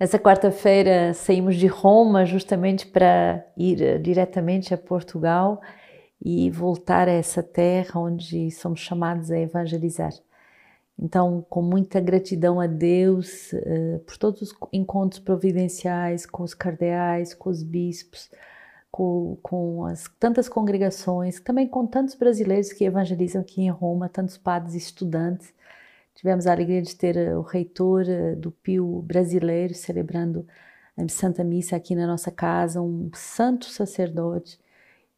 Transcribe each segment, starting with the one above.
Essa quarta-feira saímos de Roma justamente para ir eh, diretamente a Portugal e voltar a essa terra onde somos chamados a evangelizar. Então, com muita gratidão a Deus uh, por todos os encontros providenciais com os cardeais, com os bispos, com, com as tantas congregações, também com tantos brasileiros que evangelizam aqui em Roma, tantos padres estudantes Tivemos a alegria de ter eh, o reitor eh, do Pio brasileiro celebrando a Santa Missa aqui na nossa casa, um santo sacerdote,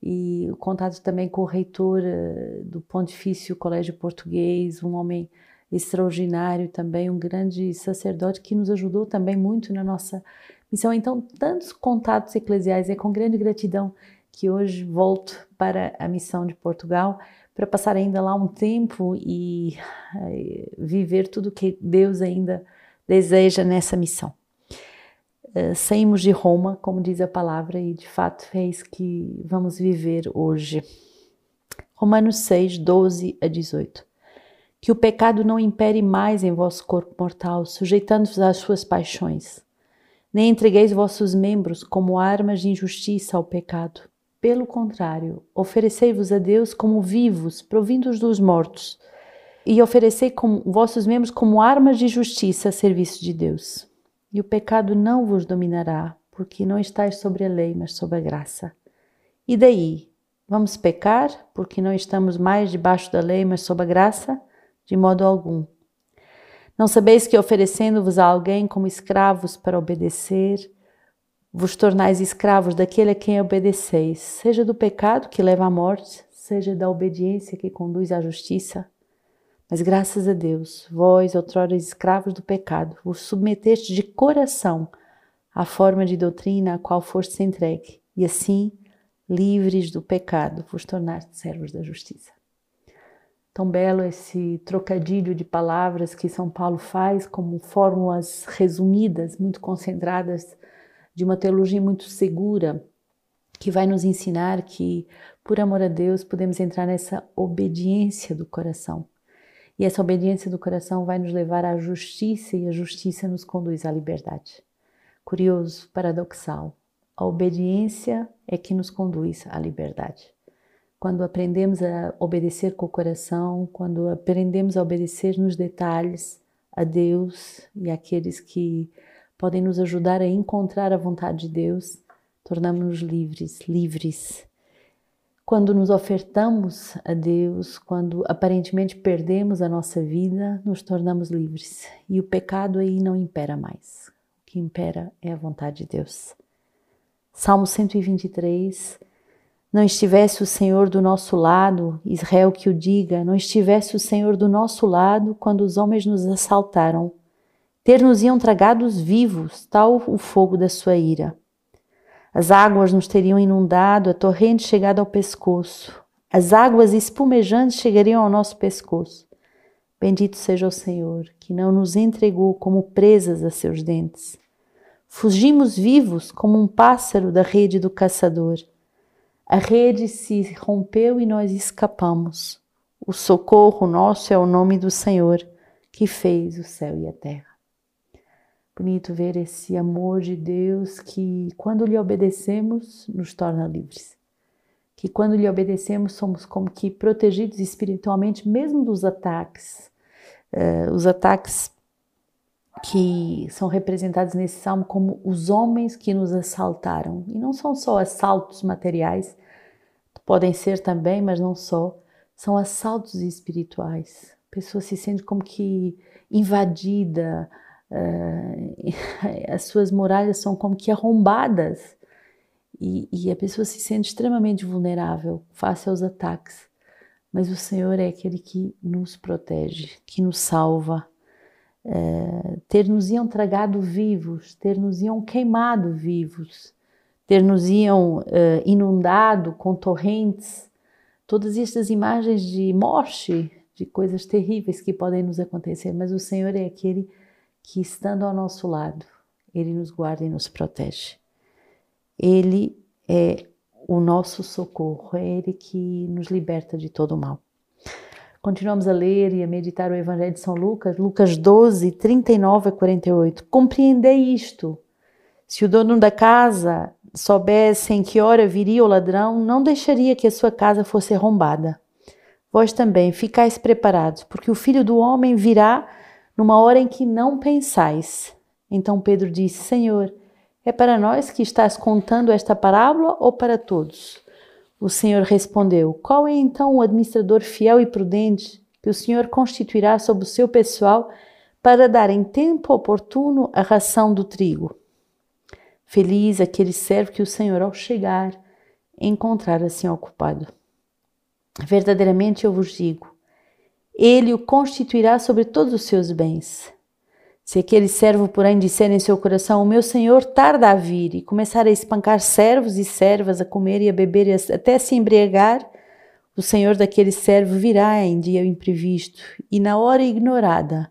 e o contato também com o reitor eh, do Pontifício Colégio Português, um homem extraordinário também, um grande sacerdote que nos ajudou também muito na nossa missão. Então, tantos contatos eclesiais, é com grande gratidão que hoje volto para a missão de Portugal para passar ainda lá um tempo e eh, viver tudo que Deus ainda deseja nessa missão. Uh, saímos de Roma, como diz a palavra, e de fato é isso que vamos viver hoje. Romanos 6, 12 a 18. Que o pecado não impere mais em vosso corpo mortal, sujeitando-vos às suas paixões. Nem entregueis vossos membros como armas de injustiça ao pecado pelo contrário, oferecei-vos a Deus como vivos, provindos dos mortos, e oferecei como, vossos membros como armas de justiça a serviço de Deus. E o pecado não vos dominará, porque não estáis sobre a lei, mas sob a graça. E daí? Vamos pecar, porque não estamos mais debaixo da lei, mas sob a graça? De modo algum. Não sabeis que oferecendo-vos a alguém como escravos para obedecer, vos tornais escravos daquele a quem obedeceis, seja do pecado que leva à morte, seja da obediência que conduz à justiça. Mas graças a Deus, vós, outrora escravos do pecado, vos submeteste de coração à forma de doutrina a qual foste entregue, e assim, livres do pecado, vos tornaste servos da justiça. Tão belo esse trocadilho de palavras que São Paulo faz como fórmulas resumidas, muito concentradas de uma teologia muito segura que vai nos ensinar que, por amor a Deus, podemos entrar nessa obediência do coração. E essa obediência do coração vai nos levar à justiça e a justiça nos conduz à liberdade. Curioso, paradoxal. A obediência é que nos conduz à liberdade. Quando aprendemos a obedecer com o coração, quando aprendemos a obedecer nos detalhes a Deus e àqueles que podem nos ajudar a encontrar a vontade de Deus, tornamos-nos livres, livres. Quando nos ofertamos a Deus, quando aparentemente perdemos a nossa vida, nos tornamos livres e o pecado aí não impera mais. O que impera é a vontade de Deus. Salmo 123. Não estivesse o Senhor do nosso lado, Israel que o diga, não estivesse o Senhor do nosso lado quando os homens nos assaltaram ter-nos-iam tragados vivos, tal o fogo da sua ira. As águas nos teriam inundado, a torrente chegada ao pescoço. As águas espumejantes chegariam ao nosso pescoço. Bendito seja o Senhor, que não nos entregou como presas a seus dentes. Fugimos vivos como um pássaro da rede do caçador. A rede se rompeu e nós escapamos. O socorro nosso é o nome do Senhor, que fez o céu e a terra. Bonito ver esse amor de Deus que, quando lhe obedecemos, nos torna livres. Que, quando lhe obedecemos, somos como que protegidos espiritualmente, mesmo dos ataques. Uh, os ataques que são representados nesse salmo como os homens que nos assaltaram. E não são só assaltos materiais, podem ser também, mas não só. São assaltos espirituais. A pessoa se sente como que invadida, as suas muralhas são como que arrombadas e, e, a pessoa se sente extremamente vulnerável face aos ataques. Mas o Senhor é aquele que nos protege, que nos salva. Uh, ter-nos iam tragado vivos, ter-nos iam queimado vivos, ter-nos iam uh, inundado com torrentes, todas estas imagens de morte, de coisas terríveis que podem nos acontecer, mas o Senhor é aquele que, estando ao nosso lado, Ele nos guarda e nos protege. Ele é o nosso socorro, é Ele que nos liberta de todo o mal. Continuamos a ler e a meditar o Evangelho de São Lucas, Lucas 12, 39 a 48. Compreendei isto. Se o dono da casa soubesse em que hora viria o ladrão, não deixaria que a sua casa fosse arrombada. Vós também ficais preparados, porque o filho do homem virá numa hora em que não pensais. Então Pedro disse: Senhor, é para nós que estás contando esta parábola ou para todos? O Senhor respondeu: Qual é então o administrador fiel e prudente que o Senhor constituirá sobre o seu pessoal para dar em tempo oportuno a ração do trigo? Feliz aquele servo que o Senhor, ao chegar, encontrar assim ocupado. Verdadeiramente eu vos digo: ele o constituirá sobre todos os seus bens. Se aquele servo, porém, disser em seu coração: O meu senhor tarda a vir, e começar a espancar servos e servas, a comer e a beber e até se embriagar, o senhor daquele servo virá em dia imprevisto e na hora ignorada.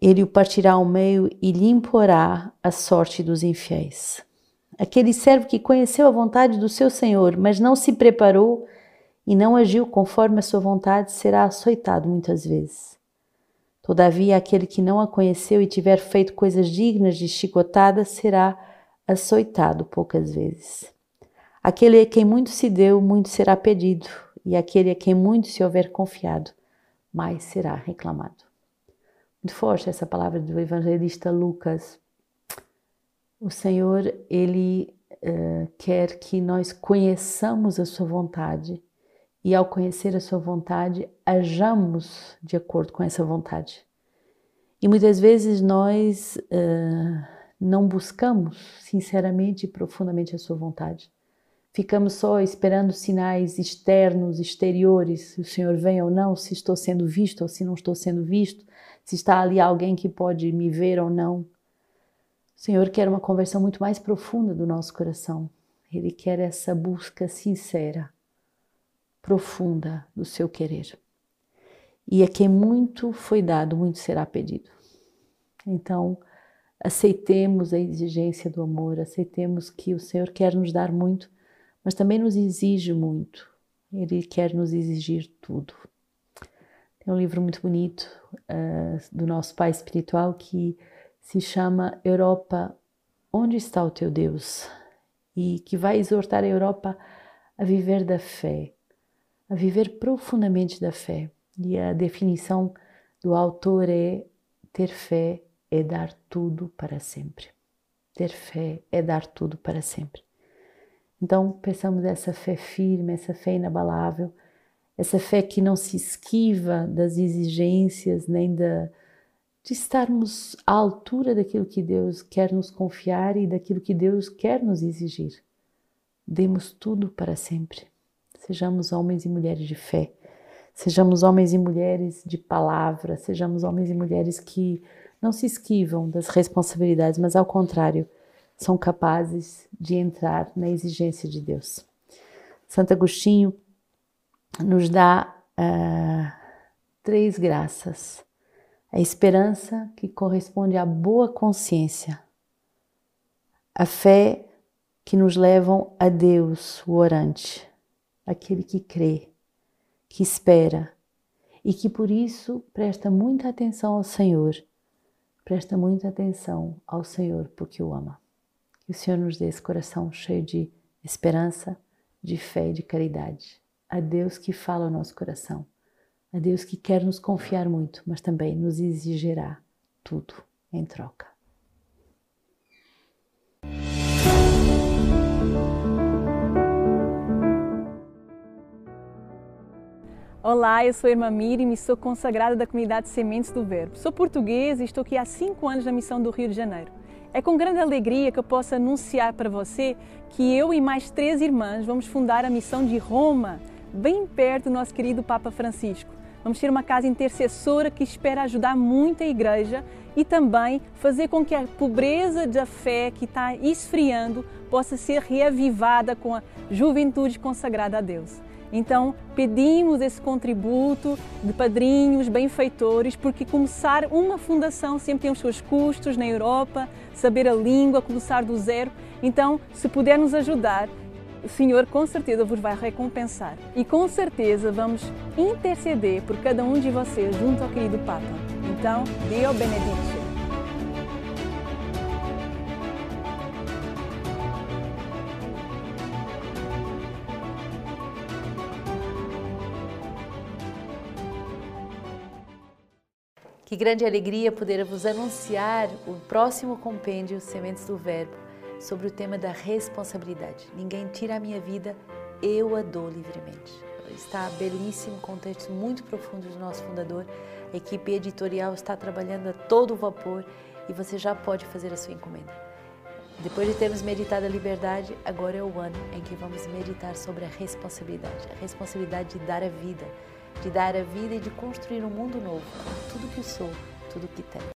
Ele o partirá ao meio e lhe imporá a sorte dos infiéis. Aquele servo que conheceu a vontade do seu senhor, mas não se preparou e não agiu conforme a sua vontade, será açoitado muitas vezes. Todavia, aquele que não a conheceu e tiver feito coisas dignas de chicotada será açoitado poucas vezes. Aquele a quem muito se deu, muito será pedido, e aquele a quem muito se houver confiado, mais será reclamado. Muito forte essa palavra do evangelista Lucas. O Senhor, Ele uh, quer que nós conheçamos a Sua vontade e ao conhecer a sua vontade, hajamos de acordo com essa vontade. E muitas vezes nós uh, não buscamos sinceramente e profundamente a sua vontade. Ficamos só esperando sinais externos, exteriores, se o Senhor vem ou não, se estou sendo visto ou se não estou sendo visto, se está ali alguém que pode me ver ou não. O Senhor quer uma conversão muito mais profunda do nosso coração. Ele quer essa busca sincera profunda do seu querer. E a quem muito foi dado, muito será pedido. Então, aceitemos a exigência do amor, aceitemos que o Senhor quer nos dar muito, mas também nos exige muito. Ele quer nos exigir tudo. Tem um livro muito bonito uh, do nosso pai espiritual que se chama Europa, onde está o teu Deus? E que vai exortar a Europa a viver da fé, a viver profundamente da fé. E a definição do autor é: ter fé é dar tudo para sempre. Ter fé é dar tudo para sempre. Então, pensamos essa fé firme, essa fé inabalável, essa fé que não se esquiva das exigências nem da, de estarmos à altura daquilo que Deus quer nos confiar e daquilo que Deus quer nos exigir. Demos tudo para sempre. Sejamos homens e mulheres de fé, sejamos homens e mulheres de palavra, sejamos homens e mulheres que não se esquivam das responsabilidades, mas ao contrário, são capazes de entrar na exigência de Deus. Santo Agostinho nos dá uh, três graças: a esperança que corresponde à boa consciência, a fé que nos levam a Deus, o orante, aquele que crê, que espera e que por isso presta muita atenção ao Senhor, presta muita atenção ao Senhor porque o ama. Que o Senhor nos dê esse coração cheio de esperança, de fé e de caridade. A Deus que fala ao nosso coração, a Deus que quer nos confiar muito, mas também nos exigirá tudo em troca. Olá, eu sou a irmã Miriam e sou consagrada da comunidade Sementes do Verbo. Sou portuguesa e estou aqui há cinco anos na missão do Rio de Janeiro. É com grande alegria que eu posso anunciar para você que eu e mais três irmãs vamos fundar a missão de Roma, bem perto do nosso querido Papa Francisco. Vamos ter uma casa intercessora que espera ajudar muito a igreja e também fazer com que a pobreza da fé que está esfriando possa ser reavivada com a juventude consagrada a Deus. Então, pedimos esse contributo de padrinhos, benfeitores, porque começar uma fundação sempre tem os seus custos na Europa, saber a língua, começar do zero. Então, se puder nos ajudar, o Senhor com certeza vos vai recompensar. E com certeza vamos interceder por cada um de vocês junto ao querido Papa. Então, Dio benedice. Que grande alegria poder vos anunciar o próximo compêndio Sementes do Verbo sobre o tema da responsabilidade. Ninguém tira a minha vida, eu a dou livremente. Está belíssimo, com textos muito profundos do nosso fundador. A equipe editorial está trabalhando a todo vapor e você já pode fazer a sua encomenda. Depois de termos meditado a liberdade, agora é o ano em que vamos meditar sobre a responsabilidade, a responsabilidade de dar a vida de dar a vida e de construir um mundo novo, tudo que sou, tudo que tenho.